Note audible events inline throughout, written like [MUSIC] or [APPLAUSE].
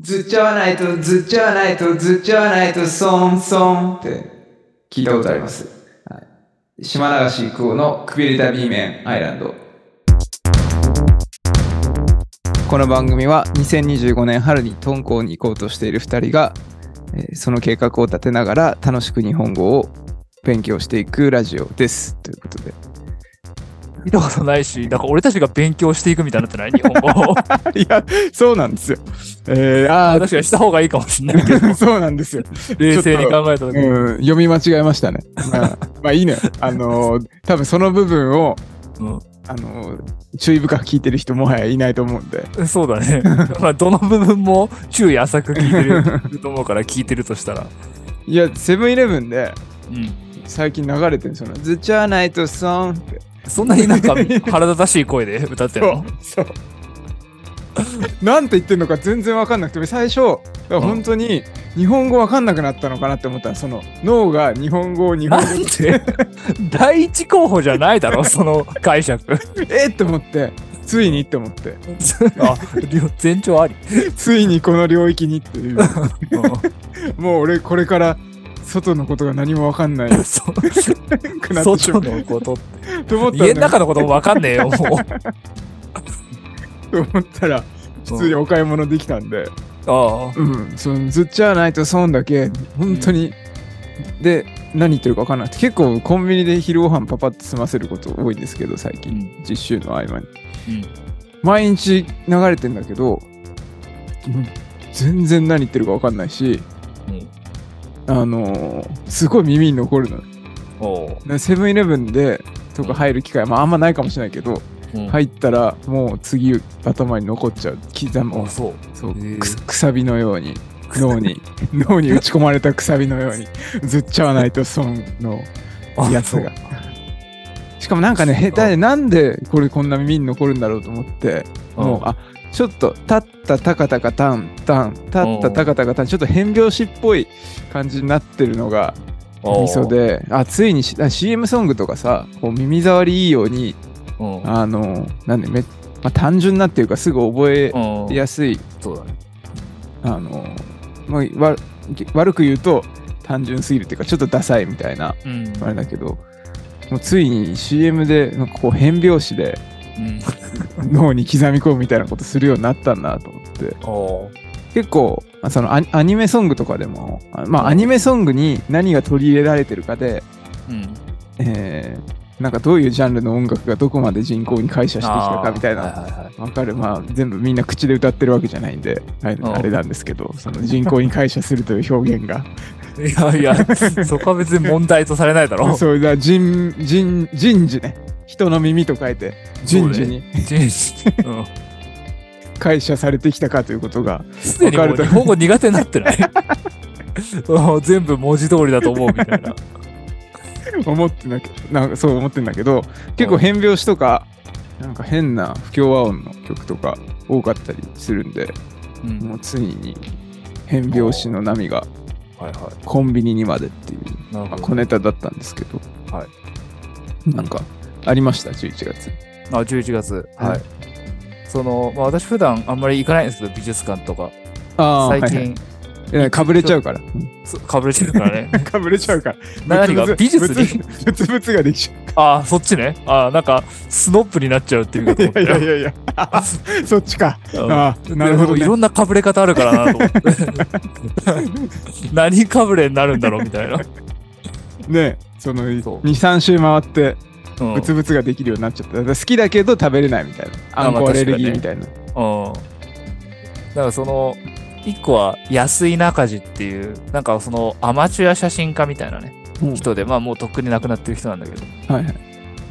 ずっちゃわないと、ずっちゃわないと、ずっちゃわないと、ソンソンって聞いたことあります。はい、島流し久保のくびれた B 面アイランド。この番組は2025年春に敦煌に行こうとしている2人が、えその計画を立てながら楽しく日本語を勉強していくラジオです。ということで。見たことないし、なんか俺たちが勉強していくみたいになってない？日本語を。[LAUGHS] いや、そうなんですよ。えー、あ確かにした方がいいかもしれないけど、あ、[LAUGHS] そうなんですよ。冷静に考えた時に。うん、読み間違えましたね。まあ、まあいいのよ。あのー多分その部分を、うんあのー注意深く聞いてる人もはやいないと思うんで。そうだね。[LAUGHS] まあ、どの部分も注意浅く聞いてると思うから、聞いてるとしたら。いや、セブンイレブンでうん。最近流れてるその、ずっちゃわないとソンって。そんなになんか腹立たしい声で歌ってんの？そう。なんて言ってんのか全然わかんなくて、最初、本当に日本語わかんなくなったのかなって思ったら、その脳が日本語を日本語なんで [LAUGHS] 第一候補じゃないだろ、その解釈。[LAUGHS] えっって思って、ついにって思って、あ、両前兆あり。ついにこの領域にっていう。[LAUGHS] うもう俺これから外のことが何もわかんない。ん [LAUGHS] そくなってしま外うのこと。と思ったら、家の中のこともわかんねえよ、もう。と思ったら普通にお買い物できたんで、あうん、そのずっちゃわないと損だけ本当に、で何言ってるか分かんなくて結構コンビニで昼ご飯パパッと済ませること多いんですけど最あ。う近、ん。実習の合間に。うん。毎日流れてんだけどうん全然何言ってるか分かんないしうんあのーすごい耳に残るの。セブンイレブンでとか入る機会、まあ、あんまないかもしれないけど、うん。入ったらもう次頭に残っちゃう。刻む。あ、そう。そう。くさびのように。脳に。[LAUGHS] 脳に打ち込まれたくさびのように。ずっちゃわないと損のあやつが。しかもなんかね下手でなんでこれこんな耳に残るんだろうと思ってもうあちょっと立ったたかたかタンタン立ったたかたかタンちょっと変拍子っぽい感じになってるのがそう味噌。であついに CM ソングとかさこう耳障りいいようにうんあのなんでめ、まあ、単純なっていうかすぐ覚えうんやすいそうだね。あのまあ、わ悪く言うと単純すぎるっていうかちょっとダサいみたいなうん。あれだけどもうついに CM でなんかこう変拍子でうん。脳に刻み込むみたいなことするようになったんだと思って結構まあそのアニメソングとかでもあまうんあアニメソングに何が取り入れられてるかで、うん。えーなんかどういうジャンルの音楽がどこまで人口に解釈してきたかみたいな。わかる。まあ全部みんな口で歌ってるわけじゃないんで。あれなんですけどその人口に解釈するという表現が。いやいや、[LAUGHS] そこは別に問題とされないだろ。そうだ人人人事ね。人の耳と書いて人事に人事。[LAUGHS] うん。解釈されてきたかということがすでにもう日本語苦手になってない？[LAUGHS] うん全部文字通りだと思うみたいな。[LAUGHS] 思ってなきなんかそう思ってんだけど結構変拍子とかなんか変な不協和音の曲とか多かったりするんでうんもうついに変拍子の波がはいはコンビニにまでっていうい。なるまあほど。小ネタだったんですけどはなんかありました？11月あ、11月。はいはい。その、まあ私普段あんまり行かないんですけど、美術館とか。あ最近、いやかぶれちゃうから。そかぶれてるからね。[LAUGHS] かぶれちゃうから。何が？美術に？ブツブツができちゃああ、そっちね。ああ、なんか、スノップになっちゃうっていうかういやいやいやそっちか。うん。ああなるほどね。いろんなかぶれ方あるからなと思って。[LAUGHS] 何かぶれになるんだろうみたいな。ねそのそう。23周回ってうん。ブツブツができるようになっちゃった。好きだけど食べれないみたいな。あんこアレルギーみ確たいな。うん。だからその、一個は安井中地っていう、なんかそのアマチュア写真家みたいなね、うん。人で、まあもうとっくに亡くなってる人なんだけど、はいはい。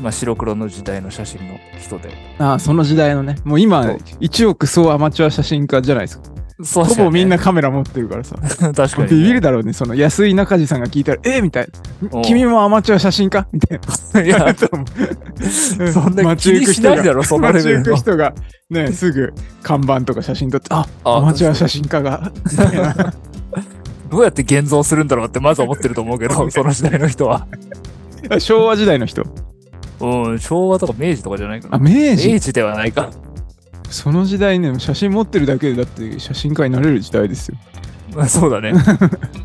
まあ白黒の時代の写真の人で。ああその時代のね。もう今そう。1億総アマチュア写真家じゃないですかそうほぼみんな確カメラ持ってるからさ。[LAUGHS] かに、ビビるだろうねその安井中地さんが聞いたらえみたいうんな君もアマチュア写真家みたいな。[LAUGHS] いや、[LAUGHS] そんな気にしないだろ、そのレ街行くベルの。人がねすぐ看板とか写真撮ってああアマチュア写真家がどうやって現像するんだろうってまず思ってると思うけど、その時代の人は。昭和時代の人。うん、昭和とか明治とかじゃないかな。あ明治。明治ではないか。その時代ね、写真持ってるだけでだって写真家になれる時代ですよ。ま [LAUGHS] あそうだね。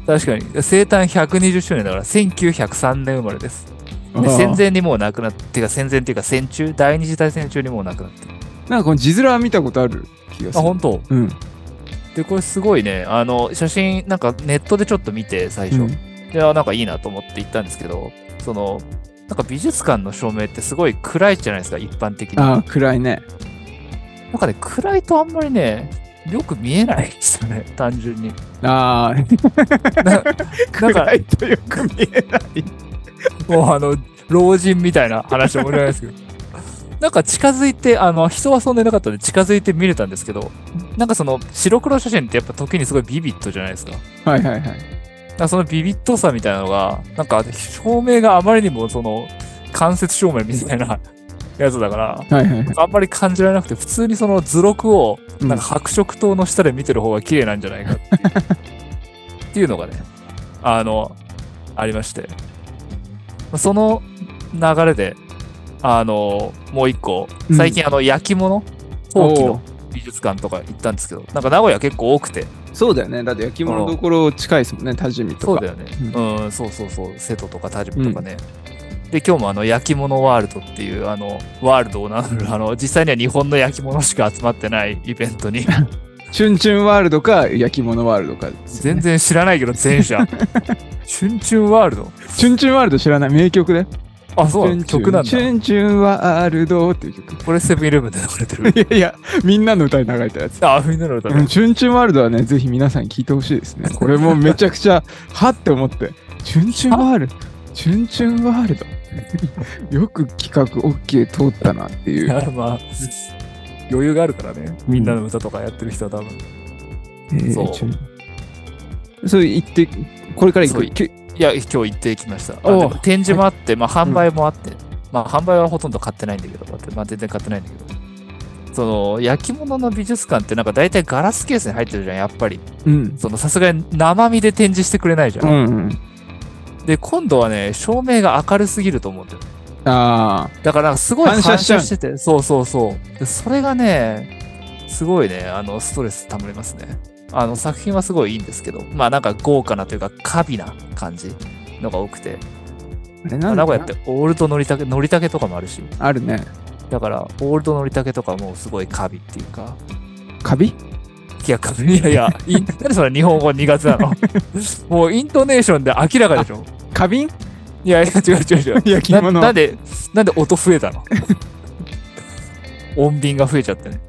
確かに。生誕120周年だから、1903年生まれです。でああ戦前にもう亡くなって、てか戦前っていうか戦中、第二次大戦中にもう亡くなってる。なんかこの字面は見たことある気がすあ、る。本当？うん。で、これすごいね、あの、写真、なんかネットでちょっと見て、最初。うんで、あなんかいいなと思って行ったんですけど、その、なんか美術館の照明ってすごい暗いじゃないですか、一般的に。ああ、暗いね。なんかね、暗いとあんまりね、よく見えないですよね、[LAUGHS] 単純に。ああ、な [LAUGHS] 暗いとよく見えない。もうあの、老人みたいな話は盛り上がりますけど。[LAUGHS] なんか近づいて、あの、人はそんなになかったんで近づいて見れたんですけど、なんかその白黒写真ってやっぱ時にすごいビビッドじゃないですか。はいはいはい。らそのビビッドさみたいなのが、なんか照明があまりにもその間接照明みたいなやつだから、はいはいはい。あんまり感じられなくて、普通にその図録をうんなんか白色灯の下で見てる方が綺麗なんじゃないかっていうっていうのがね、あの、ありまして。その流れで、あの、もう一個、うん最近あの、焼き物陶器の美術館とか行ったんですけど、なんか名古屋結構多くて、そうだよね。だって焼き物どころ近いですもんね、多治見とか。そうだよね。うん、そうそうそう、瀬戸とか田島とかね。で、今日もあの、焼き物ワールドっていう、あの、ワールドを名乗る、あの、実際には日本の焼き物しか集まってないイベントに、[LAUGHS] チュンチュンワールドか焼き物ワールドかね、全然知らないけど、前者。チュンチュンワールド？チュンチュンワールド知らない名曲で。あ、そう曲なんだ。チュンチュンワールドっていう曲。これセブンイレブンで流れてる。[LAUGHS] いやいや、みんなの歌に流れたやつ。あ、みんなの歌ねうん。チュンチュンワールドはね、ぜひ皆さんに聞いてほしいですね。[LAUGHS] これもめちゃくちゃ、はって思って。チュンチュンワールド、チュンチュンワールド。[LAUGHS] よく企画 OK 通ったなっていう。[LAUGHS] あまあ、余裕があるからね。みんなの歌とかやってる人は多分。えーそうそう言って、これから行く？きいや、今日行ってきました。あ展示もあって、まあ販売もあって、まあ販売はほとんど買ってないんだけど、まあ全然買ってないんだけど。その焼き物の美術館ってなんか大体ガラスケースに入ってるじゃん、やっぱり。うん。そのさすがに生身で展示してくれないじゃ。うんんうん。で、今度はね、照明が明るすぎると思うんだよ。あだからすごい反反射してて、そうそうそう。でそれがね、すごいね、あの、ストレスたまりますね。あの、作品はすごいいいんですけど、まあなんか豪華なというか、カビな感じのが多くて、あ。あれなんだ名古屋ってオールドのりたけ、のりたけとかもあるし、あるね。だから、オールドのりたけとかもすごいカビっていうか、カビ？いや、カビ、いやいや、い。なんでそれ日本語苦手なの？[LAUGHS] もうイントネーションで明らかでしょ？花瓶？いやいや、違う違う違う。焼き物ななんで、なんで音増えたの？[LAUGHS] 音便が増えちゃってね。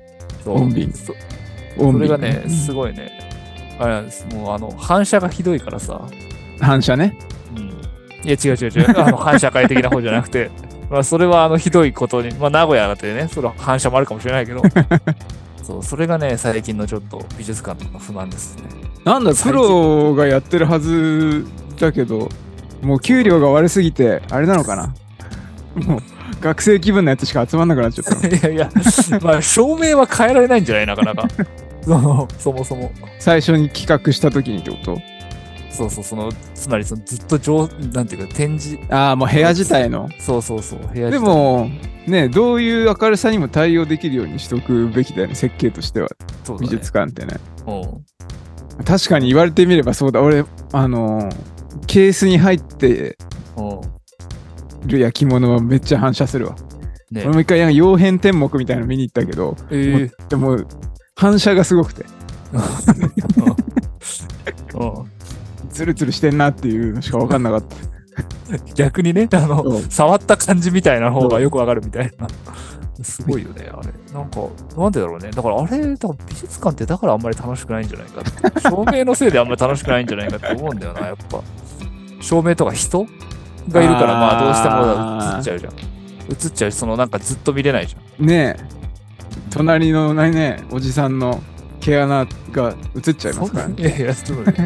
そう音便そ音それがね、うんすごいね。あれなんです。もうあの、反射がひどいからさ。反射ね。うん。いや、違う違う違う。あの、反社会的な方じゃなくて、[LAUGHS] まあ、それはあの、ひどいことに、まあ、名古屋だってね、それは反射もあるかもしれないけど、[LAUGHS] そう、それがね、最近のちょっと美術館とか不満ですね。なんだ、最プ近ロがやってるはずだけど、もう給料が悪すぎて、あれなのかな？もう、学生気分のやつしか集まんなくなっちゃったの。[LAUGHS] いやいや、まあ、照明は変えられないんじゃない？なかなか。[LAUGHS] その、そもそも。最初に企画した時にってこと？そうそう、その、つまりそのずっと上、なんていうか、展示、ああ、もう部屋自体の。そうそうそう、部屋でも、ね、どういう明るさにも対応できるようにしとくべきだよね、設計としては、ね美術館ってね。うん確かに言われてみればそうだ、俺、あのーケースに入ってうん。る焼き物はめっちゃ反射するわ。ね俺も一回、なんか曜変天目みたいなの見に行ったけど、えーでも、反射がすごくて、[LAUGHS] うんツルツルしてんなっていうのしか分かんなかった。[LAUGHS] 逆にね、あの、触った感じみたいな方がよくわかるみたいな。[LAUGHS] すごいよね、あれ。なんか、なんでだろうね。だからあれ、だから美術館ってだからあんまり楽しくないんじゃないかって。照明のせいであんまり楽しくないんじゃないかって思うんだよな、やっぱ。照明とか人？がいるから、まあどうしても映っちゃうじゃん。映っちゃうし、そのなんかずっと見れないじゃん。ねえ、隣のね、おじさんの毛穴が映っちゃいますからね。いやいや、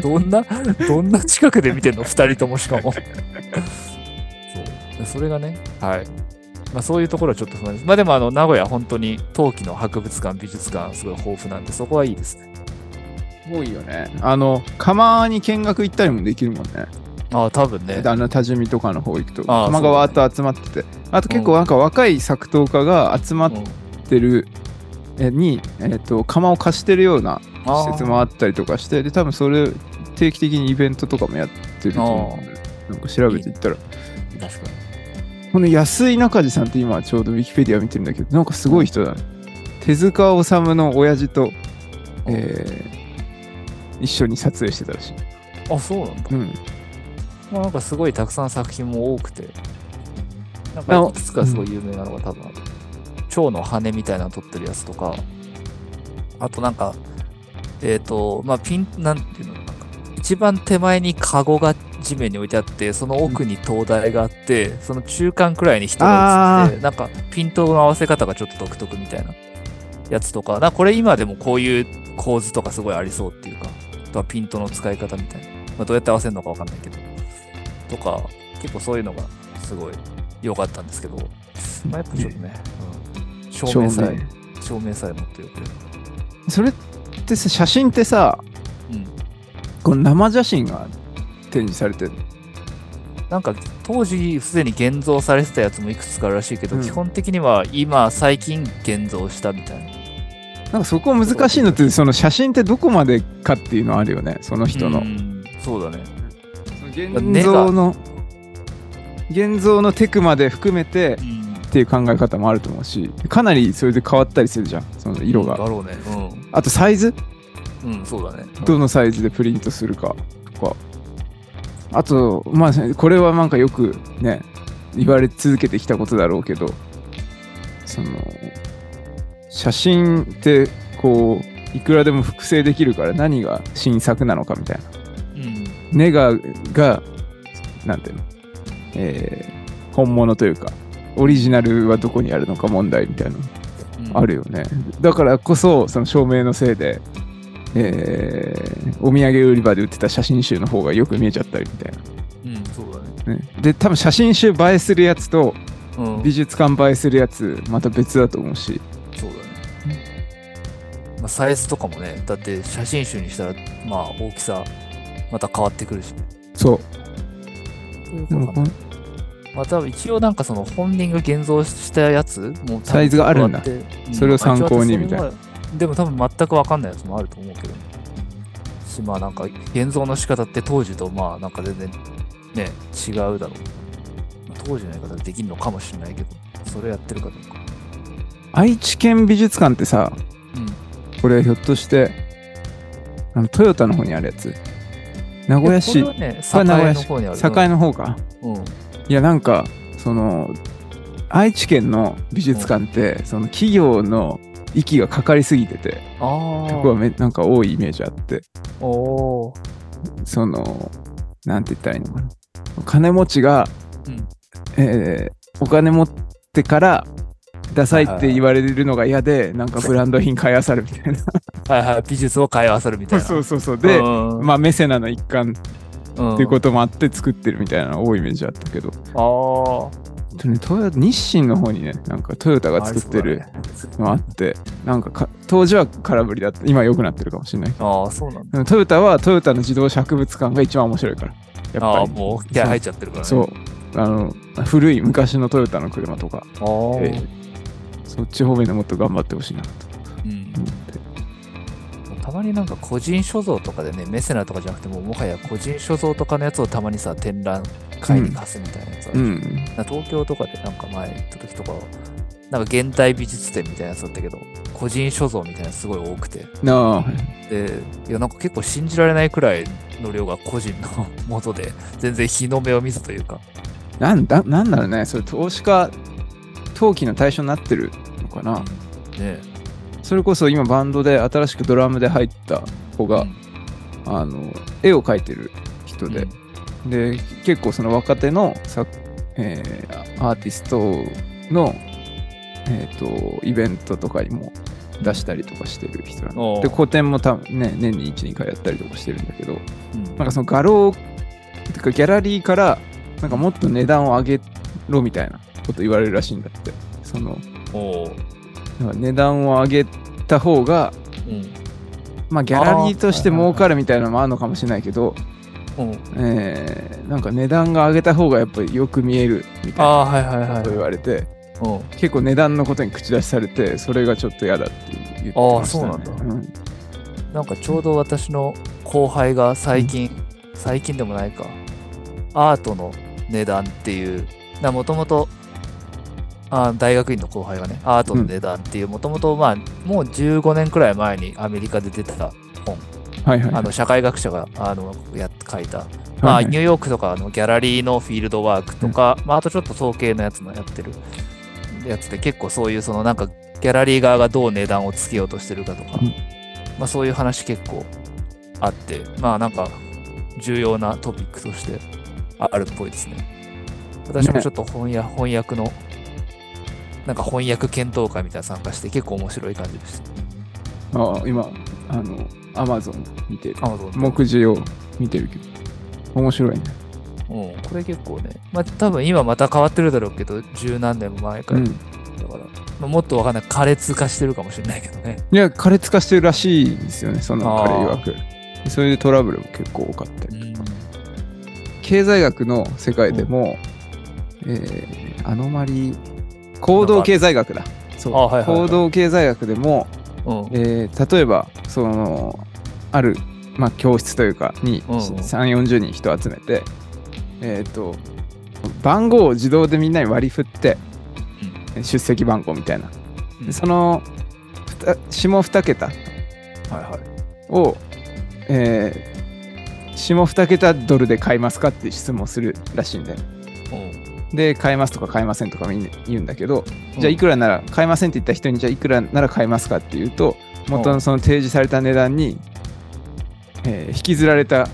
どんな、[LAUGHS] どんな近くで見てんの？二人ともしかも。そう。それがね、はい。まあそういうところはちょっと不安です。まあでもあの、名古屋本当に陶器の博物館、美術館すごい豊富なんで、そこはいいですね。多いよね。あの、釜に見学行ったりもできるもんね。ああ、多分ね。あの多治見とかの方行くとああ釜がわーっと集まってて。あと結構なんか若い作陶家が集まっうん。てるえに、えー、と窯を貸してるような施設もあったりとかしてで多分それ定期的にイベントとかもやってると思うんでなんか調べていったら。確かに。この安井中地さんって今ちょうどウィキペディア見てるんだけどなんかすごい人だね。手塚治虫の親父と、えー一緒に撮影してたらしい、あ、そうなんだ。うん、まあ、なんかすごいたくさん作品も多くて、なんかいくつかすごい有名なのが多分。蝶の羽みたいなの撮ってるやつとか、あとなんか、えっ、と、まあ、ピン、なんていうの、なんか、一番手前にカゴが地面に置いてあって、その奥に灯台があって、その中間くらいに人が映ってて、なんかピントの合わせ方がちょっと独特みたいなやつとか、なこれ今でもこういう構図とかすごいありそうっていうか、あとはピントの使い方みたいな。まあ、どうやって合わせるのかわかんないけど。とか、結構そういうのがすごい良かったんですけど、まあ、やっぱちょっとね、うん、照明さえ、照明さえ持ってよくそれってさ写真ってさうん。この生写真が展示されてるなんか当時すでに現像されてたやつもいくつかあるらしいけど、うん。基本的には今最近現像したみたいな。なんかそこ難しいのってその写真ってどこまでかっていうのあるよねその人の。うん。そうだね。現像の現像のテクまで含めてうん。っていう考え方もあると思うしかなりそれで変わったりするじゃんその色がだろうね。あとサイズ？うん。うん、そうだね。どのサイズでプリントするかとかあとまあこれはなんかよくね言われ続けてきたことだろうけどその写真ってこういくらでも複製できるから何が新作なのかみたいなうん。ネガがなんていうの？えー本物というかオリジナルはどこにあるのか問題みたいなのうんあるよね。だからこそ、その照明のせいで、えーお土産売り場で売ってた写真集の方がよく見えちゃったりみたいうん、そうだね。な。ね、で、多分写真集映えするやつとうん。美術館映えするやつ、また別だと思うし。そうだね。まあ、サイズとかもね、だって写真集にしたら、まあ大きさ、また変わってくるし、ね。そう。そういうことかなまあ多分一応なんかその本人が現像したやつもサイズがあるんだ多分ってそれを参考にうんみたいなでも多分全くわかんないやつもあると思うけど。し、まあなんか現像の仕方って当時とまあなんか全然ね、違うだろう。まあ当時のやり方でできるのかもしれないけど、それやってるかどうか。愛知県美術館ってさ、うん。これひょっとして、あのトヨタの方にあるやつ。名古屋市、これはね、これ名古屋市。栄の方か。うん。いやなんかその愛知県の美術館ってその企業の息がかかりすぎててああ。とこはめなんか多いイメージあって。おー。そのなんて言ったらいいのかな。金持ちが、うん。えーお金持ってからダサいって言われるのが嫌でなんかブランド品買いあさるみたいな。はいはい、美術を買い合わせるみたいな。そうそうそう。でうん。まあメセナの一環うん。っていうこともあって作ってるみたいなの多いイメージあったけど、ああとね、トヨ日清の方にねなんかトヨタあ。が作ってるのあって、なんかか当時は空振りだった。今は良くなってるかもしれないああ、そうなんだ。トヨタはトヨタの自動車博物館が一番面白いから。やっああ、ぱりもう気合入っちゃってるからね。そう。あの古い昔のトヨタの車とか、ああ。えーそっち方面でもっと頑張ってほしいなとうん思ってたまになんか個人所蔵とかでね、メセナとかじゃなくても、もはや個人所蔵とかのやつをたまにさ、展覧会に貸すみたいなやつあるじゃんうん東京とかでなんか前行った時とかは、なんか現代美術展みたいなやつだったけど、個人所蔵みたいなすごい多くて。なあで、いやなんか結構信じられないくらいの量が個人のもとで、全然日の目を見ずというか。なんだなんだろうねそれ投資家投機の対象になってるのかな、ね。それこそ今バンドで新しくドラムで入った子が、あの絵を描いてる人で、で結構その若手のさ、えーアーティストの、えー、とイベントとかにも出したりとかしてる人なんおうでで個展も多分ね年に12回やったりとかしてるんだけどうん。なんかその画廊てかギャラリーからなんかもっと値段を上げろみたいなこと言われるらしいんだって。その値段を上げた方がうん。まあギャラリーとして儲かるみたいなのもあるのかもしれないけど、うん。えーなんか値段が上げた方がやっぱりよく見えるみたいなああ、はいはいはい。こと言われて、うん。結構値段のことに口出しされてそれがちょっと嫌だって言ってましたね。あーそううん。なんかちょうど私の後輩が最近、最近でもないか、アートの値段っていう、もともと大学院の後輩がね、アートの値段っていう、もともとまあ、もう15年くらい前にアメリカで出てた本、はいはいあの社会学者があのやっ書いた、まあ、はい。ニューヨークとかのギャラリーのフィールドワークとか、まあ、あとちょっと統計のやつもやってるやつで結構そういうそのなんかギャラリー側がどう値段をつけようとしてるかとか、うん。まあ、そういう話結構あってまあなんか重要なトピックとしてあるっぽいですね。私もちょっと翻訳のなんか翻訳検討会みたいなの参加して結構面白い感じでした。あー今あのアマゾン見てる。Amazon 目次を見てるけど。面白いね。うん、これ結構ね、まあ多分今また変わってるだろうけど、十何年も前から。うん。だから、まあ、もっとわかんない、苛烈化してるかもしれないけどね。いや苛烈化してるらしいんですよねその彼曰く。それでトラブルも結構多かったりうん。経済学の世界でも、えーアノマリー行動経済学だ。そう、あはいはいはい。行動経済学でも、うん。えー例えばそのある、まあ、教室というかにうんうん。3 4 0人人集めて、えっ、と番号を自動でみんなに割り振って、出席番号みたいな、うん。でそのふた下2桁はいはい。を、えー下2桁ドルで買いますかっていう質問をするらしいんでで買いますとか買いませんとかみんな言うんだけど、じゃあいくらなら買いませんって言った人にじゃあいくらなら買いますかっていうと元のその提示された値段に、えー引きずられた、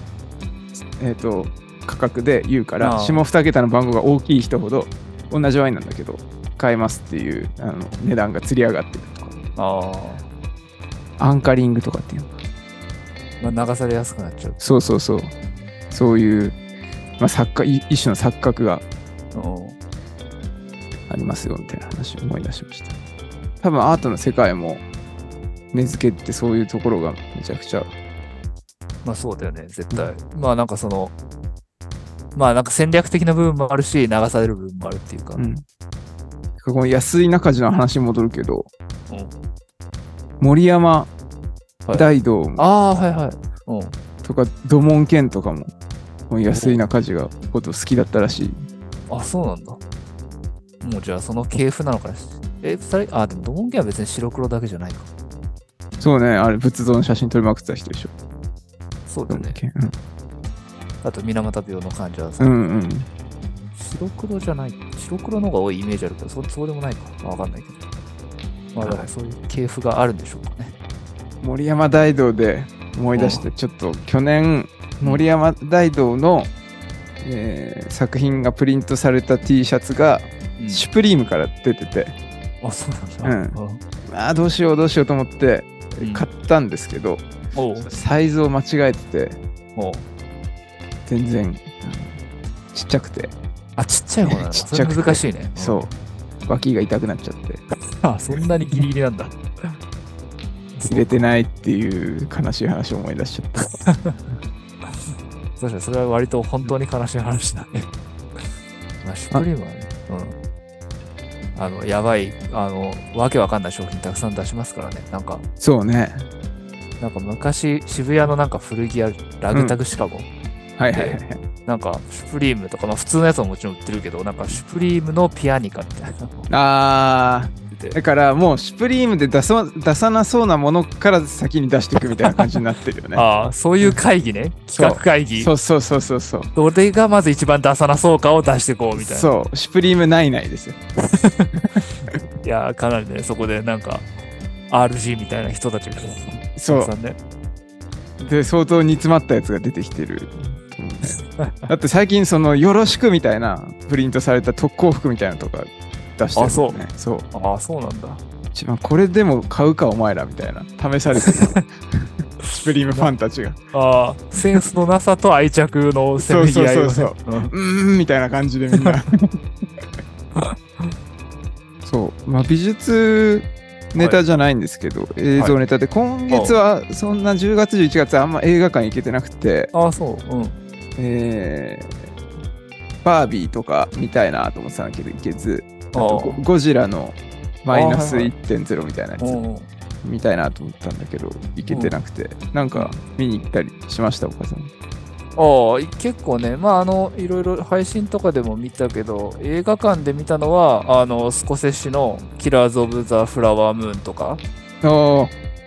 えー、と価格で言うから下2桁の番号が大きい人ほど同じワインなんだけど買えますっていうあの値段が釣り上がってるとかあアンカリングとかっていうのかあ。まあ流されやすくなっちゃう。そうそうそうそういう、まあ、錯覚い一種の錯覚がうん。ありますよみたいな話を思い出しました多分アートの世界も根付けってそういうところがめちゃくちゃまあそうだよね、絶対。まあなんかその、まあなんか戦略的な部分もあるし、流される部分もあるっていうか。うん。この安井中地の話に戻るけど、うん森山はい大道ああ、はいはい。うん。とか土門剣とかも、安井中地がこと好きだったらしい。あ、そうなんだ。もうじゃあその系譜なのかな。え、二人、あ、でもドモンケは別に白黒だけじゃないか。そうね、あれ仏像の写真撮りまくってた人でしょ。そうだよね。土門剣あと、水俣病の患者さ、うんんうんうん。白黒じゃない。白黒の方が多いイメージあるけど、そそうでもないか。わかんないけど。まあ、だからそういう系譜があるんでしょうかね。森山大道で思い出して、ちょっと去年、森山大道の、えー作品がプリントされた T シャツが、うん。シュプリームから出てて、あ、そうなんだ。うん。あ。ーどうしようどうしようと思ってうん。買ったんですけど、おう。サイズを間違えてて全然ちっちゃくて、あ、ちっちゃい方なんだ。[LAUGHS] ちっちゃく難しいね。そう。脇が痛くなっちゃって。あ、そんなにギリギリなんだ。[LAUGHS] 入れてないっていう悲しい話を思い出しちゃった [LAUGHS] 確かにそれは割と本当に悲しい話だね。まあ、シュプリームはね、うん。あの、やばい、あの、わけわかんない商品たくさん出しますからね。なんか、そうね。なんか昔、渋谷のなんか古着屋、ラグタグシカゴ、はいはいはいはい。なんか、シュプリームとか、まあ普通のやつももちろん売ってるけど、なんか、シュプリームのピアニカみたいな。あ売って。だからもうシュプリームで出さ出さなそうなものから先に出していくみたいな感じになってるよね。[LAUGHS] ああ、そういう会議ね。企画会議。そう。そうそうそうそうどれがまず一番出さなそうかを出していこうみたいな。そう。シュプリームないないですよ。[LAUGHS] いやー、かなりね、そこでなんか、RG みたいな人たちが、そう。ね。で相当煮詰まったやつが出てきてる。だって最近その「よろしく」みたいなプリントされた特攻服みたいなのとか出してるよね。そう。ああ、そうなんだ。一番これでも買うかお前らみたいな。試されてる。スプリームファンたちが。ああ、センスのなさと愛着のせめぎ合いをね。そうそううんう。ーんみたいな感じでみんな。そう。まあ美術ネタじゃないんですけど、映像ネタで。今月はそんな10月11月あんま映画館行けてなくて。ああ、そう。うん。えーバービーとか見たいなと思ってたんだけど行けずあとゴゴジラのマイナスあーはいはい1.0みたいなやつうん見たいなと思ったんだけど行けてなくて、なんか見に行ったりしました？お母さん。ああ、結構ね、まあ、あの、いろいろ配信とかでも見たけど、映画館で見たのは、あの、スコセッシのキラーズ・オブ・ザ・フラワームーンとか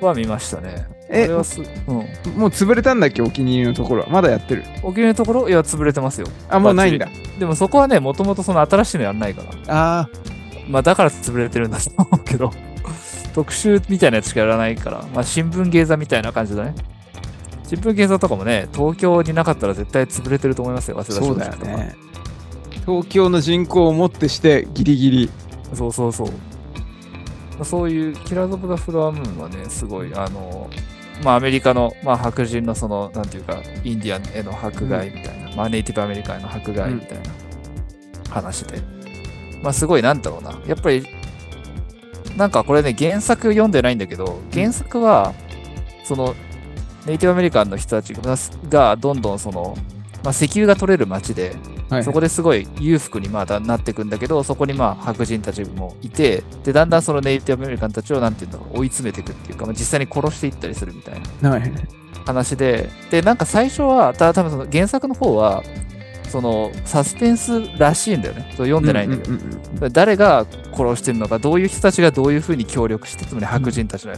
は見ましたね。あえれはす、うん。もう潰れたんだっけ？お気に入りのところ。はまだやってる？お気に入りのところ？いや、潰れてますよ。あもうないんだ。でもそこはね、もともとその新しいのやんないから。あまあ、だから潰れてるんだと思うけど、[LAUGHS] 特集みたいなやつしかやらないから、まあ、新聞芸座みたいな感じだね。新聞芸座とかもね、東京になかったら絶対潰れてると思いますよ、あ早稲田そうだよ松竹とかね。東京の人口をもってしてギリギリ。そうそうそう。そういうキラーズ・オブ・ザ・フラワームーンはね、すごい、あの、まあ、アメリカの、まあ、白人のその、なんていうか、インディアンへの迫害みたいな、まあ、ネイティブアメリカへの迫害みたいな話で、まあ、すごい、なんだろうな。やっぱり、なんかこれね、原作読んでないんだけど、原作は、その、ネイティブアメリカンの人たちががどんどんその、まあ、石油が取れる街で、はいそこですごい裕福にまだなっていくんだけど、そこにまあ白人たちもいて、で、だんだんそのネイティブアメリカンたちをなんていうんだろう、追い詰めていくっていうか、まあ、実際に殺していったりするみたいなはい話で、で、なんか最初は、た多分その原作の方は、そのサスペンスらしいんだよね。そう読んでないんだけど。うううんうん誰が殺してるのか、どういう人たちがどういうふうに協力して、つまり白人たちの、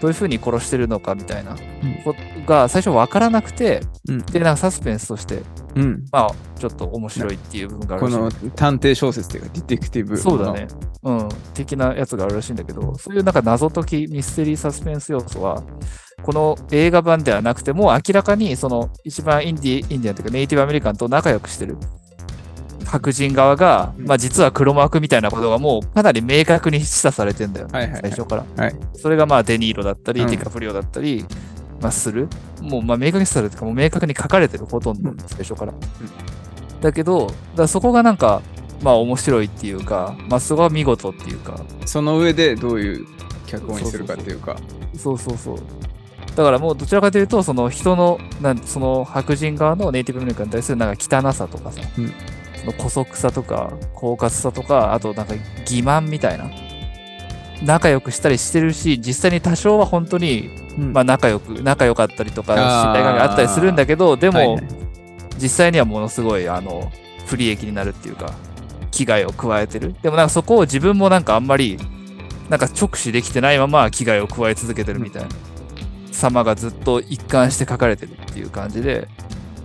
どういうふうに殺してるのかみたいなことが最初分からなくて、うん。で、なんかサスペンスとして、うん。まあ、ちょっと面白いっていう部分があるこの探偵小説というかディテクティブそうだね。うん。的なやつがあるらしいんだけど、そういうなんか謎解き、ミステリーサスペンス要素は、この映画版ではなくても、明らかにその一番インディインディアンというかネイティブアメリカンと仲良くしてる白人側が、うん。まあ実は黒幕みたいなことがもうかなり明確に示唆されてんだよ、はいはいはい。最初から。はい。それがまあデニーロだったり、うん。ディカプリオだったり、まあする。もうまあ明確にされてるか、もう明確に書かれてる、ほとんどうん、最初から。だけど、だそこがなんか、まあ面白いっていうか、まあそこは見事っていうか、その上でどういう脚本にするかっていうか。そうそうそう。だからもうどちらかというと、その人の、なんその白人側のネイティブアメリカンに対するなんか汚さとかさ、うん。その古速さとか、狡猾さとか、あとなんか欺瞞みたいな。仲良くしたりしてるし、実際に多少は本当に、うん。まあ仲良く、仲良かったりとか、信頼関係があったりするんだけど、でも、はいはい。実際にはものすごい、あの、不利益になるっていうか、危害を加えてる。でもなんかそこを自分もなんかあんまり、なんか直視できてないまま危害を加え続けてるみたいな。様がずっと一貫して書かれてるっていう感じで、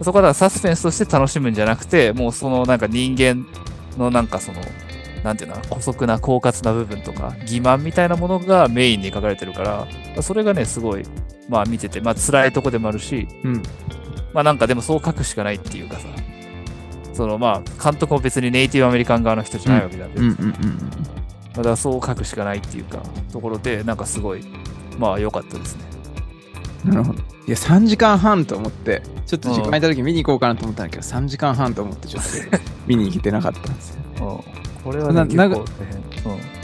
そこはだからサスペンスとして楽しむんじゃなくて、もうそのなんか人間のなんかその、なんていうの古速な狡猾な部分とか、欺瞞みたいなものがメインに書かれてるから、それがね、すごい、まあ見てて、まあ辛いとこでもあるし、うん。まあなんかでもそう書くしかないっていうかさ、そのまあ監督も別にネイティブアメリカン側の人じゃないわけなんで、うんうんうんまあだそう書くしかないっていうか、ところで、なんかすごい、まあ良かったですね。なるほどいや3時間半と思ってちょっと時間空いた時見に行こうかなと思ったんだけど3時間半と思ってちょっと [LAUGHS] 見に行けてなかったんですようん、これはね、結ななんか構大変。うん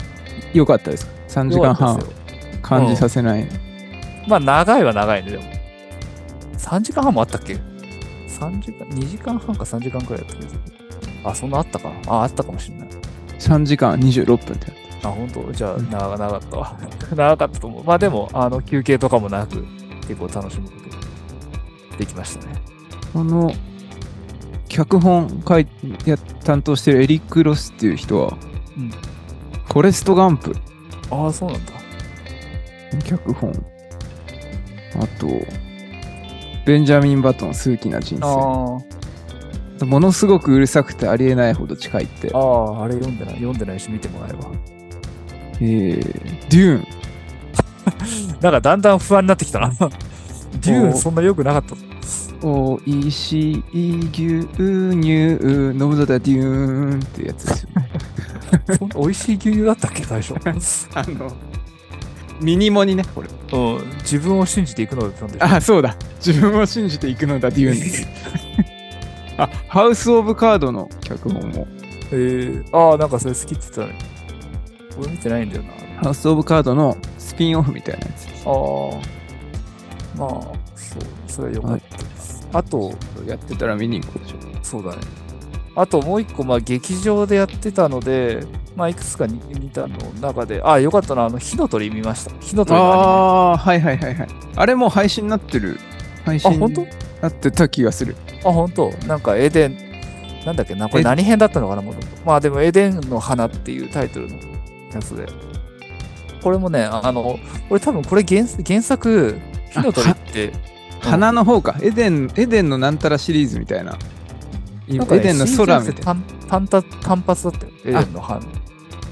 よかったですか？3時間半感じさせない、まあ長いは長いね、でも。3時間半もあったっけ ?3 時間、2時間半か3時間くらいだった気がする。あ、そんなあったか。あ、あったかもしれない。3時間26分ってあ、本当？じゃあ、長かったわ。[LAUGHS] 長かったと思う。まあでも、あの、休憩とかもなく、結構楽しむことができましたね。この脚本書いや担当してるエリック・ロスっていう人は、うんフォレスト・ガンプああ、そうなんだ。脚本あとベンジャミン・バトン数奇な人あ生ものすごくうるさくてありえないほど近いってあ、ああ、あれ読んでない。読んでないし、見てもらえば。えー、デューンなんかだんだん不安になってきたな。デューン、おそんな良くなかった。おいしい牛乳飲むぞだデューンってやつですよ [LAUGHS] そんな美味しい牛乳だったっけ、最初。[LAUGHS] あのミニモにねこれうん、自分を信じていくのだんでしょあそうだ自分を信じていくのだデューンです [LAUGHS] あハウス・オブ・カードの脚本もえー、ああ、なんかそれ好きって言ってたね。俺見てないんだよな。ハウス・オブ・カードのスピンオフみたいなやつああ。まあ、そう、それは良かったです。あと、やってたら見に行こうでしょ？そうだね。あともう一個、まあ、劇場でやってたので、まあ、いくつかに見たの中で、あ、よかったな、あの、火の鳥見ました。火の鳥のアああ、はいはいはいはい。あれもう配信になってる。配信本当？になってた気がする。あ、本当？なんか、エデン、なんだっけな、これえ？何編だったのかな、もとまあ、でも、エデンの花っていうタイトルのやつで。これもね、ああの、俺多分これ原原作、火の鳥って、花の方か。エデン、エデンのなんたらシリーズみたいな。いなねエデンの空みたいな。単単発だったよ、エデンの花。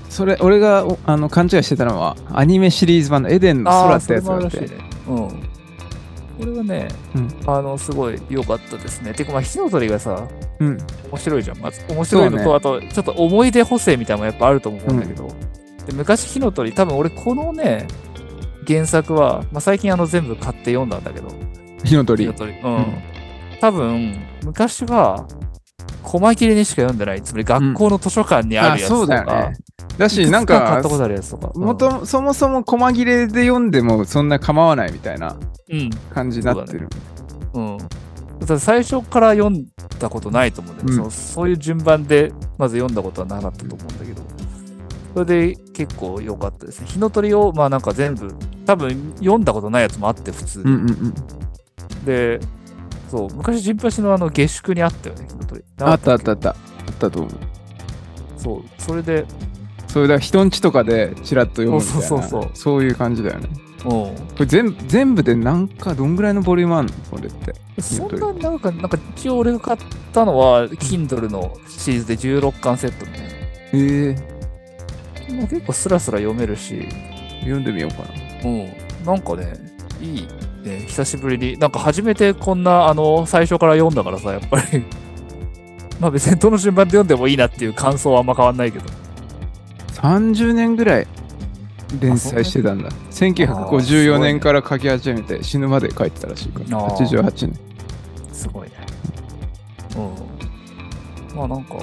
それ、俺がおあの勘違いしてたのは、アニメシリーズ版のエデンの空ってやつがあって。うん。これはね、うんあの、すごい良かったですね。てか、まあ、火の鳥がさ、うん。面白いじゃん。まず、面白いのと、ねあと、ちょっと思い出補正みたいなのもやっぱあると思うんだけど、で昔、火の鳥、多分俺、このね、原作は、まあ、最近あの全部買って読んだんだけど、火の鳥火の。鳥。うん。多分、昔は、細切れにしか読んでない。つまり、学校の図書館にああ、るやつとか、そうだよね。だし、なんか買った、ことあるやつとか。もとそもそも細切れで読んでもそんな構わないみたいなうん。感じになってる。うん。だって最初から読んだことないと思うんだよね、うんそのそういう順番でまず読んだことはなかったと思うんだけど、それで結構良かったですね。火の鳥をまあなんか全部、多分読んだことないやつもあって普通に。うんうんうん。で、そう、昔ジンパシのあの下宿にあったよね、火の鳥。あったあっけたあった。あったと思う。そう、それで、それだ、人んちとかでチラッと読むみたいな。そうそうそうそうそういう感じだよね。うん。これ全部全部で何か、どんぐらいのボリュームあんの？それって。そんな、なんか、なんか一応俺が買ったのは、Kindle のシリーズで16巻セットみたいな。ええもう結構スラスラ読めるし、読んでみようかな。うん、なんかね、いい、ね、久しぶりに、なんか初めてこんな、あの、最初から読んだからさ、やっぱり、[LAUGHS] まあ別にどの順番で読んでもいいなっていう感想はあんま変わんないけど。30年ぐらい連載してたんだ。1954年から書き始めて死ぬまで書いてたらしいから。あー88年。すごいね。うん。まあなんか、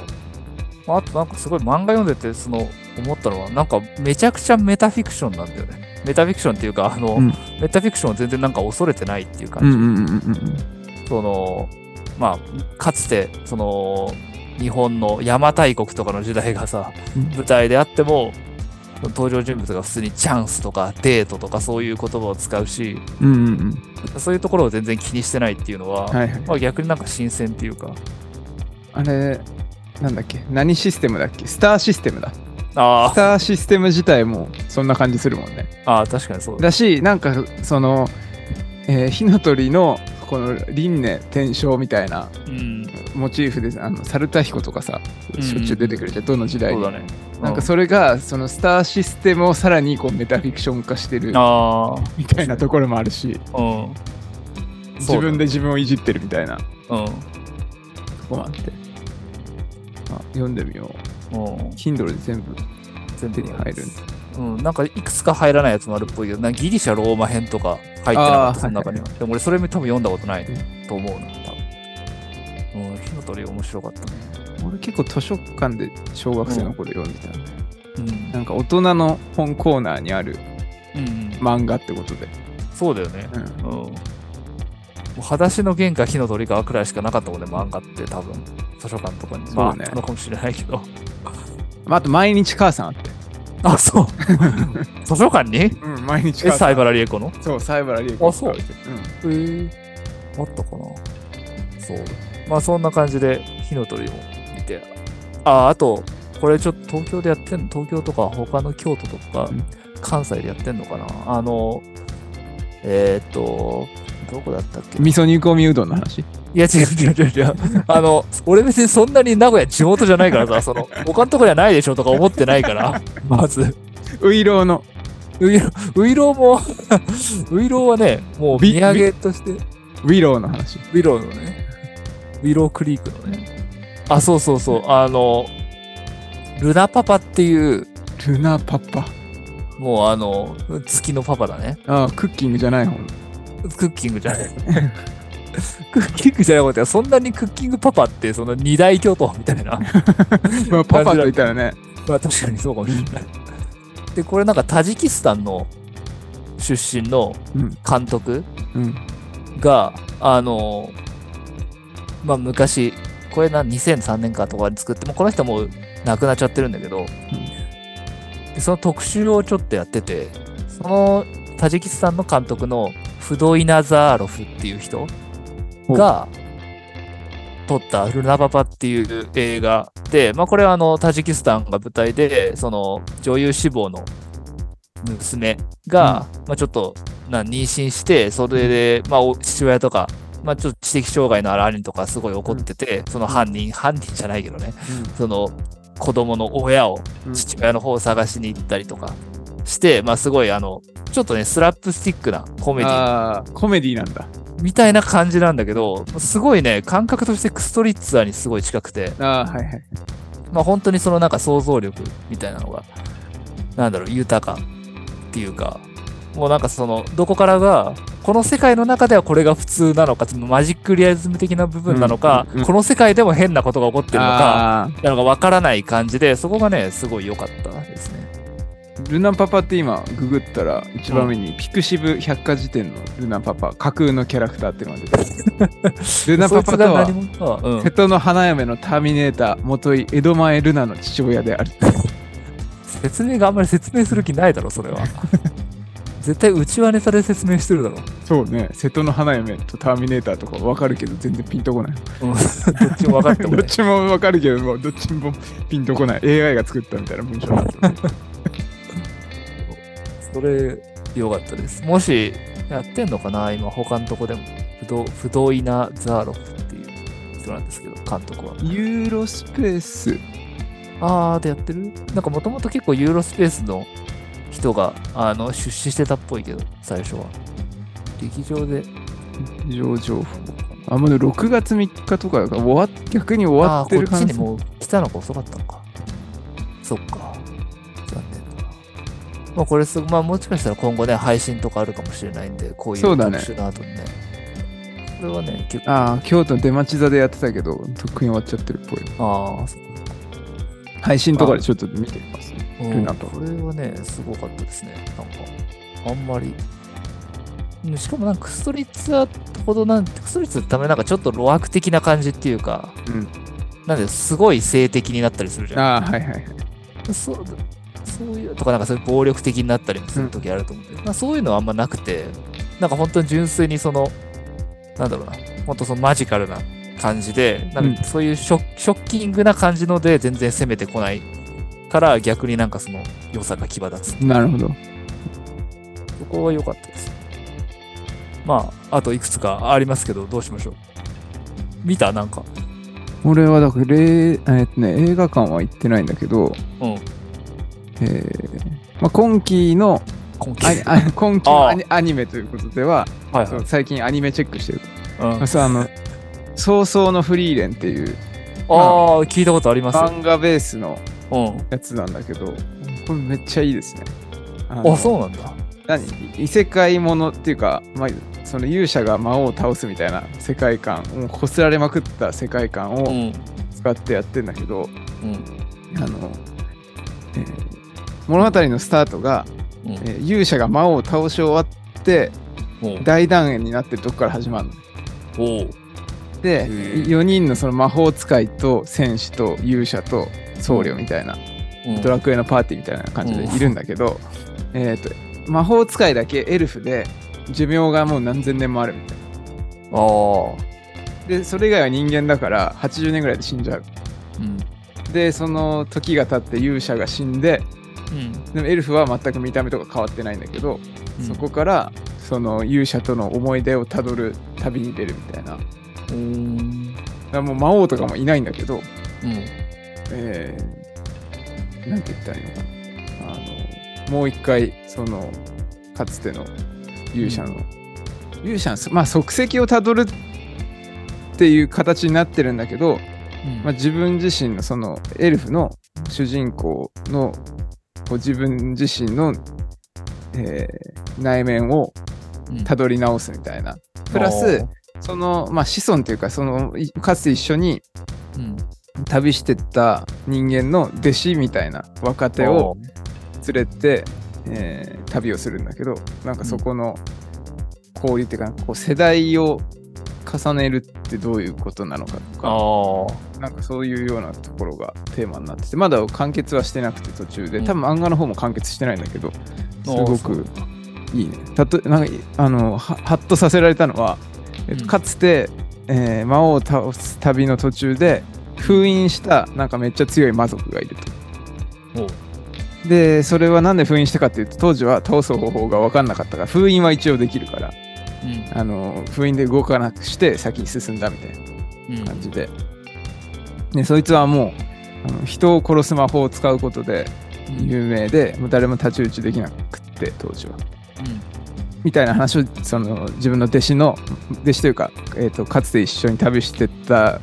まあ、あとなんかすごい漫画読んでて、その、思ったのは、なんかめちゃくちゃメタフィクションなんだよね。メタフィクションっていうか、あの、うんメタフィクションを全然なんか恐れてないっていう感じ。うんうんうんうんうん。その、まあ、かつて、その、日本の邪馬台国とかの時代がさ、うん舞台であっても、登場人物が普通にチャンスとかデートとかそういう言葉を使うし、うんうんうん。そういうところを全然気にしてないっていうのは、はいはい。まあ、逆になんか新鮮っていうか、あれ、なんだっけ？何システムだっけ？スターシステムだ。あスターシステム自体もそんな感じするもんね。あ、ああ確かにそうだ。だし、なんかその、えー火の鳥のこの輪廻転生みたいなうん、モチーフであのサルタヒコとかさうんしょっちゅう出てくるじゃん、どの時代にそうだね。なんかそれがそのスターシステムをさらにこうメタフィクション化してるあみたいなところもあるしあ、うん。自分で自分をいじってるみたいなとうん。こもあってあ読んでみよううん。Kindle で全部全部手に入るうん、なんかいくつか入らないやつもあるっぽいけど、なギリシャ、ローマ編とか入ってなかった、その中には。でも俺それも多分読んだことないうんと思うな、多分。うん、火の鳥面白かったね。俺結構図書館で小学生の頃読んでた、うん。なんか大人の本コーナーにあるうん、漫画ってことで、そうだよね。うん、うん。もう裸足の弦か火の鳥かくらいしかなかったもんね、漫画って多分。図書館とかに。まあ、ねのかもしれないけど。まあ、あと毎日母さんあって、あ、そう。[LAUGHS] 図書館に？うん、毎日え、母さん西原理恵子の？そう西原理恵子あそううんへえあったかなそう。まあそんな感じで火の鳥を見て。あ、あと、これちょっと東京でやってんの？東京とか他の京都とかうん関西でやってんのかな？あの、えーっと、どこだったっけ？味噌煮込みうどんの話？いや違う違う違う違う。あの、俺別にそんなに名古屋地元じゃないからさ、その、他のとこにはないでしょとか思ってないから、まず。ういろうの。ウイロー、ウイローも、ウイローはね、もうビ土産として、ウィローの話。ウィローのね、ウィロークリークのね。あ、そうそうそう、あの、ルナパパっていう、ルナパパ。もうあの、月のパパだね。ああクッキングじゃない方クッキングじゃない。クッキングじゃなくて、そんなにクッキングパパって、その二大巨頭みたいな。まあパパと言ったらね。まあ確かにそうかもしれない。で、これなんかタジキスタンの出身のうん。監督うん。が、あの、まあ昔、これな2003年かとかに作ってもうこの人もう亡くなっちゃってるんだけど、でその特集をちょっとやっててそのタジキスタンの監督のフドイナザーロフっていう人が撮ったルナパパっていう映画で、まあ、これはあのタジキスタンが舞台でその女優志望の娘が、まあ、ちょっとな妊娠してそれで、まあ、お父親とか、まあ、ちょっと知的障害のある兄とかすごい怒ってて、その犯人犯人じゃないけどね。その子供の親をうん。父親の方を探しに行ったりとかして、まあすごいあのちょっとねスラップスティックなコメディコメディなんだ。みたいな感じなんだけどすごいね感覚としてクストリッツァーにすごい近くてああ、はいはい。まあ本当にそのなんか想像力みたいなのがなんだろう豊かっていうかもうなんかそのどこからがこの世界の中ではこれが普通なのかそのマジックリアリズム的な部分なのか、うんうんうんこの世界でも変なことが起こってるのかあなのかわからない感じでそこがねすごい良かったですね。ールナパパって今ググったら一番上にピクシブ百科事典のルナパパ架空のキャラクターっていうのが出てる。[LAUGHS] ルナパパとはうん。瀬戸の花嫁のターミネーター元井江戸前ルナの父親である。[LAUGHS] 説明があんまり説明する気ないだろそれは。[LAUGHS] 絶対うちはネタで説明してるだろ、そうね。瀬戸の花嫁とターミネーターとか分かるけど全然ピンとこない。うん、どっちも分かってもどねっちも分かるけどもうどっちもピンとこない。AI が作ったみたいな文章になってるそれ良かったです。もしやってんのかな今他のとこでも。不動不動イナ・ザーロフっていう人なんですけど監督は。ユーロスペース。あーでやってる？なんかもともと結構ユーロスペースの人があの出資してたっぽいけど最初は。劇場で。非常情報あもう6月3日とかだから終わっ逆に終わってるあーこっ感じちにもう来たのが遅かったのか。そっか。まあこれすぐ、まあもしかしたら今後ね、配信とかあるかもしれないんで、こういう特集の後にね。これはね、結構、ああ京都出町座でやってたけどとっくに終わっちゃってるっぽいああ、配信とかでちょっと見てみますねか。うん、これはね、すごかったですね。なんか、あんまり。うんしかもなんかクストリッツァほどなんて、クストリッツァってためなんかちょっと露悪的な感じっていうか、うんなんですごい性的になったりするじゃん。ああはいはいはいそうそういうとか、なんかそういう暴力的になったりもする時あると思うんで、まあ、そういうのはあんまなくて、なんか本当に純粋にその、なんだろうな、本当そのマジカルな感じで、なんかそういうショ,、ショッキングな感じので全然攻めてこないから、逆になんかその良さが際立つ。なるほどそこは良かったです。まあ、あといくつかありますけど、どうしましょう。見た？なんか。俺はだから、れいえっとね、映画館は行ってないんだけど、うん。えーまあ、今期の今期？ああ今期ああのアニメということでは、はいはい。最近アニメチェックしてる。うん、あまあそうあの早々のフリーレンっていうあー、聞いたことありますよ。漫画ベースのうん。やつなんだけど、これめっちゃいいですね。あのあ、そうなんだ。何？異世界ものっていうか、まあ、その勇者が魔王を倒すみたいな世界観もうこすられまくった世界観をうん。使ってやってんだけど、うん。あの、えー物語のスタートが、うんえー勇者が魔王を倒し終わって大団円になってるとこから始まるの。でへー4人のその魔法使いと戦士と勇者と僧侶みたいな、うんドラクエのパーティーみたいな感じでいるんだけど、えっと魔法使いだけエルフで寿命がもう何千年もあるみたいな。でそれ以外は人間だから80年ぐらいで死んじゃう。うん。でその時が経って勇者が死んでうん。でもエルフは全く見た目とか変わってないんだけど、そこからその勇者との思い出をたどる旅に出るみたいな。だかうん。らもう魔王とかもいないんだけど、うん。えー、なんて言ったらいいのかな。あの、もう一回、その、かつての勇者の、勇者の、まあ、足跡をたどるっていう形になってるんだけど、まあ、自分自身のそのエルフの主人公のこう自分自身の、えー内面をたどり直すみたいな。プラス、その、まあ、子孫というか、その、いかつて一緒にうん、旅してった人間の弟子みたいな若手を連れて、えー旅をするんだけどなんかそこの交流っていうかこう世代を重ねるってどういうことなのかとか、ああ。なんかそういうようなところがテーマになってて、まだ完結はしてなくて途中で、うん多分漫画の方も完結してないんだけど、すごくいいね。たとなんかあのはハッとさせられたのは、えっとうんかつて、えー魔王を倒す旅の途中で封印したなんかめっちゃ強い魔族がいると。でそれはなんで封印したかっていうと当時は倒す方法が分かんなかったから封印は一応できるからうん。あの封印で動かなくして先に進んだみたいなうん。感じで、でそいつはもうあの人を殺す魔法を使うことで有名でもう誰も太刀打ちできなくって当時はみたいな話をその自分の弟子の弟子というか、えー、とかつて一緒に旅してた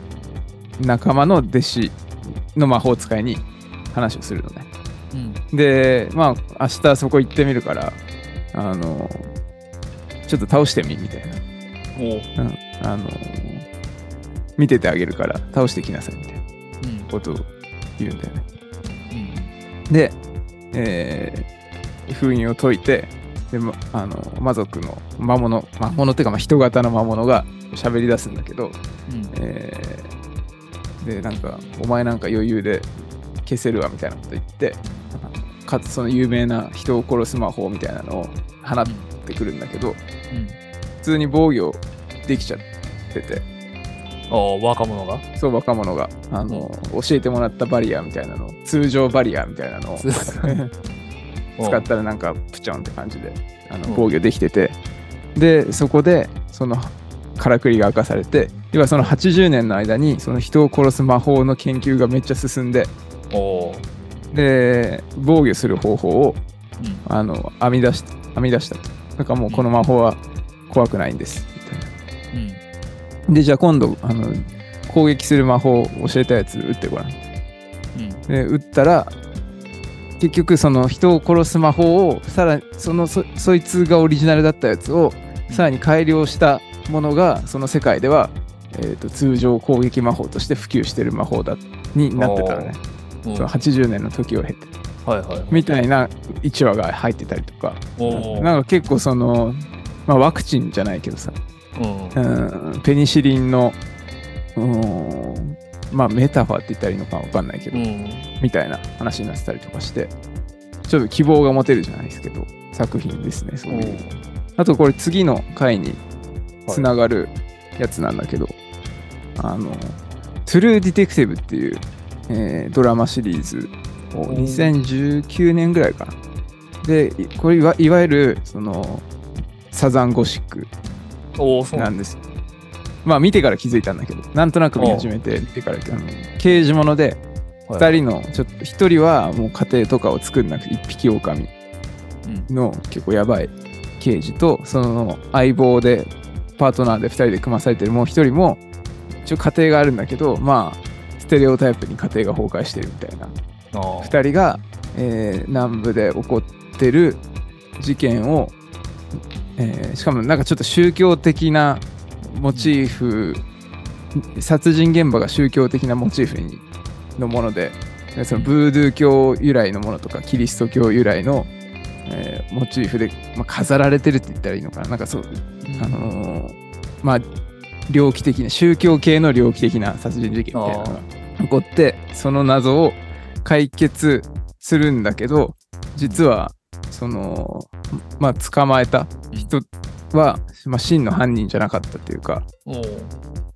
仲間の弟子の魔法使いに話をするのねうん。うん。でまあ明日そこ行ってみるからあのちょっと倒してみみたいなおう。うん、あの見ててあげるから倒してきなさいみたいなうん。ことを言うんだよね。うん。で、えー封印を解いてで、ま、あの魔族の魔物魔物っていうかまあ人型の魔物が喋り出すんだけど、うん。えーでなんかお前なんか余裕で消せるわみたいなこと言ってかつその有名な人を殺す魔法みたいなのを放ってくるんだけど、うん。普通に防御できちゃってて若者が？そう若者が。あの、教えてもらったバリアみたいなの。通常バリアみたいなのを。[LAUGHS] つ [LAUGHS] 使ったらなんかプチョンって感じであのうん。防御できてて。でそこでそのからくりが明かされて要はその80年の間にその人を殺す魔法の研究がめっちゃ進んで。で防御する方法をうん。あの編み出し編み出したと。だからもうこの魔法は怖くないんです。でじゃあ今度あの攻撃する魔法を教えたやつ撃ってごらんうん。で撃ったら結局その人を殺す魔法をさらにそのそそいつがオリジナルだったやつをさらに改良したものがその世界では、えー、と通常攻撃魔法として普及してる魔法だになってたのねうん。その80年の時を経てはいはい。みたいな1話が入ってたりとか。なんか結構その、まあ、ワクチンじゃないけどさうん。うん。ペニシリンのうん。まあメタファーって言ったらいいのかわかんないけど、うん。みたいな話になってたりとかしてちょっと希望が持てるじゃないですけど作品ですねそういうあとこれ次の回につながるやつなんだけど、あの「トゥルー・ディテクティブ」っていう、えードラマシリーズをお2019年ぐらいかな。でいこれいわいわゆるそのサザンゴシックなんですまあ見てから気づいたんだけどなんとなく見始めて見てからあの刑事物でだ。2人のちょっと1人はもう家庭とかを作んなくて一匹狼うん。の結構やばい刑事とその相棒でパートナーで2人で組まされてるもう1人も一応家庭があるんだけどまあステレオタイプに家庭が崩壊してるみたいなああ。2人が、えー南部で起こってる事件を、えーしかもなんかちょっと宗教的なモチーフ殺人現場が宗教的なモチーフにのものででそのブードゥー教由来のものとかキリスト教由来の、えーモチーフで、まあ、飾られてるって言ったらいいのかな。なんかそうあのーまあ猟奇的な宗教系の猟奇的な殺人事件みたいなのが起こってその謎を解決するんだけど実はそのまあ捕まえた人は、まあ、真の犯人じゃなかったっていうか。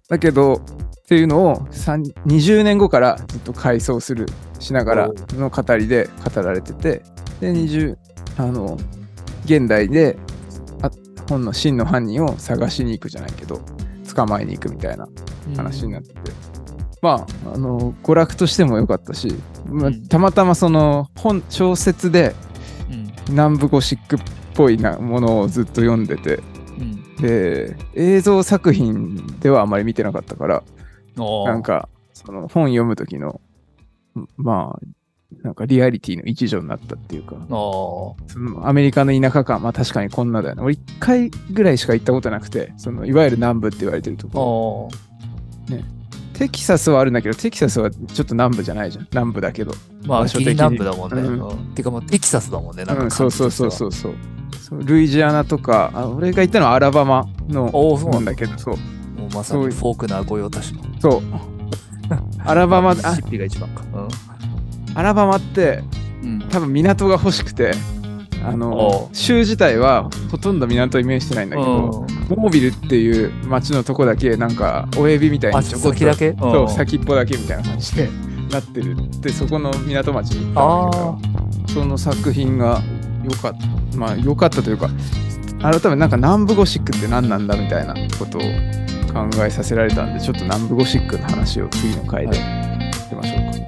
だけどっていうのをさん20年後からずっと回想するしながらの語りで語られてて。で20あの現代であ本の真の犯人を探しに行くじゃないけど捕まえに行くみたいな話になってて、まああの娯楽としても良かったし、まあうん。たまたまその本小説でうん。南部ゴシックっぽいなものをずっと読んでてうん。で映像作品ではあまり見てなかったから。なんかその本読む時のんまあなんかリアリティの一助になったっていうか。そのアメリカの田舎感まあ確かにこんなだよね俺一回ぐらいしか行ったことなくてそのいわゆる南部って言われてるところあテキサスはあるんだけどテキサスはちょっと南部じゃないじゃん南部だけどあ。まあ、ギリ南部だもんね。うんうんてかもうテキサスだもんね。なんかうん、そうそうそうう。そうそうそうルイジアナとかあ俺が行ったのはアラバマのそうなんだ。けどそううんもうまさにフォークナー御用達の。そう。アラバマ、あミシシッピが一番か。アラバマってうん。うん多分港が欲しくて、あおの、州自体はほとんど港に面してないんだけど、うん。モービルっていう町のとこだけなんか親指みたいあ、にちょこっと先だけ？そううん。先っぽだけみたいな感じで [LAUGHS] なってるでそこの港町に行ったんだけどその作品が良かった。まあ良かったというか改めてなんか南部ゴシックって何なんだみたいなことを考えさせられたんでちょっと南部ゴシックの話を次の回でしましょうか、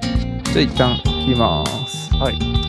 じゃあ一旦切ります。はい。